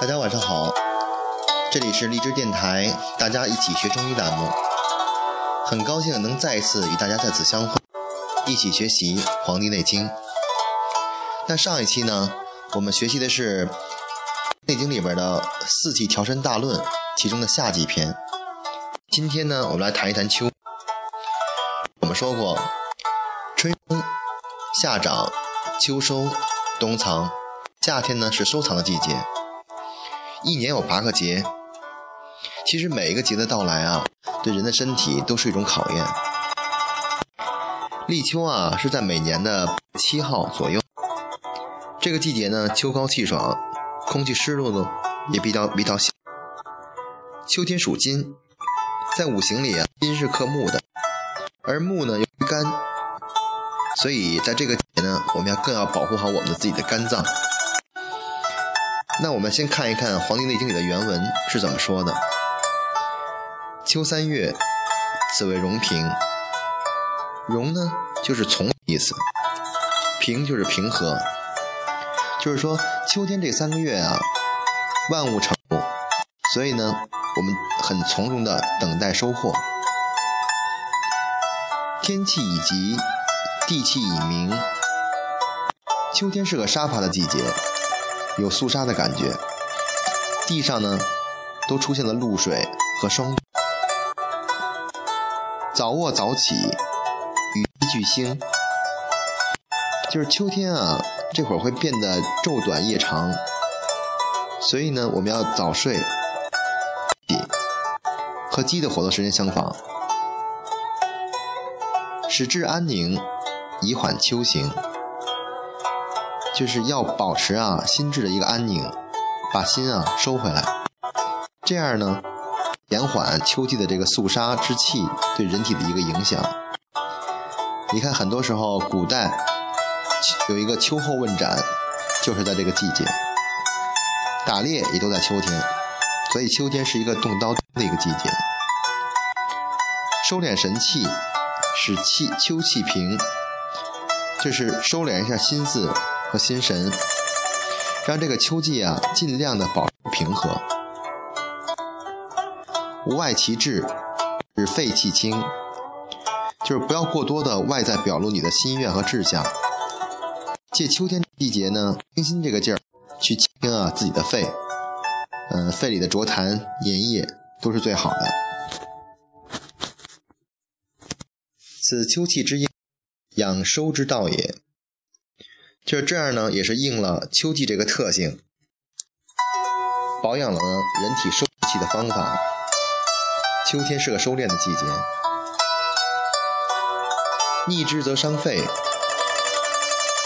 大家晚上好，这里是荔枝电台，大家一起学中医栏目，很高兴能再一次与大家在此相会，一起学习《黄帝内经》。那上一期呢，我们学习的是《内经》里边的《四季调身大论》其中的夏季篇。今天呢，我们来谈一谈秋。我们说过，春生、夏长、秋收、冬藏，夏天呢是收藏的季节。一年有八个节，其实每一个节的到来啊，对人的身体都是一种考验。立秋啊，是在每年的七号左右。这个季节呢，秋高气爽，空气湿度呢也比较比较小。秋天属金，在五行里啊，金是克木的，而木呢又干，所以在这个节呢，我们要更要保护好我们的自己的肝脏。那我们先看一看《黄帝内经》里的原文是怎么说的：“秋三月，此为荣平。荣呢，就是从意思；平就是平和。就是说，秋天这三个月啊，万物成熟，所以呢，我们很从容的等待收获。天气已急，地气已明。秋天是个沙发的季节。”有肃杀的感觉，地上呢都出现了露水和霜。早卧早起，雨滴俱兴。就是秋天啊，这会儿会变得昼短夜长，所以呢，我们要早睡，和鸡的活动时间相仿，使志安宁，以缓秋行。就是要保持啊心智的一个安宁，把心啊收回来，这样呢，延缓秋季的这个肃杀之气对人体的一个影响。你看，很多时候古代有一个秋后问斩，就是在这个季节，打猎也都在秋天，所以秋天是一个动刀的一个季节。收敛神气，使气秋气平，就是收敛一下心思。和心神，让这个秋季啊尽量的保持平和，无外其志，使肺气清，就是不要过多的外在表露你的心愿和志向。借秋天季节呢，清心这个劲儿去清啊自己的肺，嗯，肺里的浊痰盐液都是最好的。此秋气之应，养收之道也。就这样呢，也是应了秋季这个特性，保养了人体收气的方法。秋天是个收敛的季节，逆之则伤肺。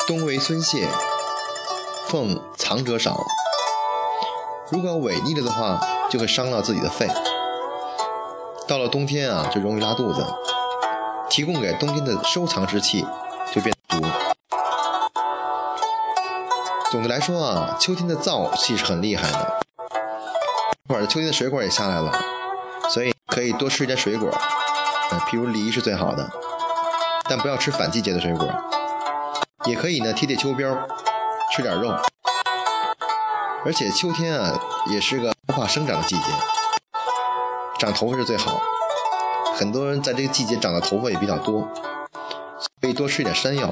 冬为孙泄，奉藏者少。如果违逆了的话，就会伤到自己的肺。到了冬天啊，就容易拉肚子。提供给冬天的收藏之气总的来说啊，秋天的燥气是很厉害的。一会儿秋天的水果也下来了，所以可以多吃一点水果，呃，譬如梨是最好的，但不要吃反季节的水果。也可以呢，贴贴秋膘，吃点肉。而且秋天啊，也是个头发生长的季节，长头发是最好。很多人在这个季节长的头发也比较多，可以多吃一点山药。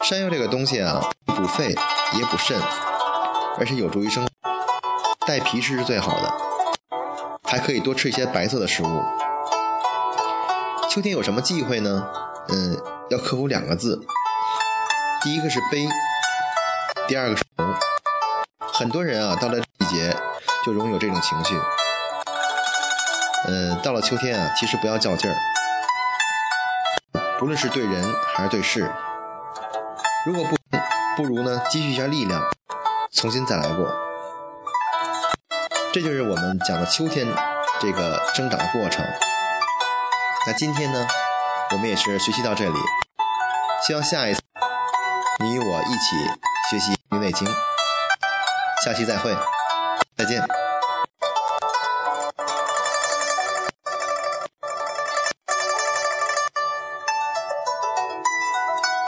山药这个东西啊，补肺。也补肾，而且有助于生。带皮吃是最好的，还可以多吃一些白色的食物。秋天有什么忌讳呢？嗯，要克服两个字，第一个是悲，第二个是愁。很多人啊，到了季节就容易有这种情绪。嗯，到了秋天啊，其实不要较劲儿，不论是对人还是对事，如果不。不如呢，积蓄一下力量，重新再来过。这就是我们讲的秋天这个生长的过程。那今天呢，我们也是学习到这里，希望下一次你与我一起学习《内经》。下期再会，再见。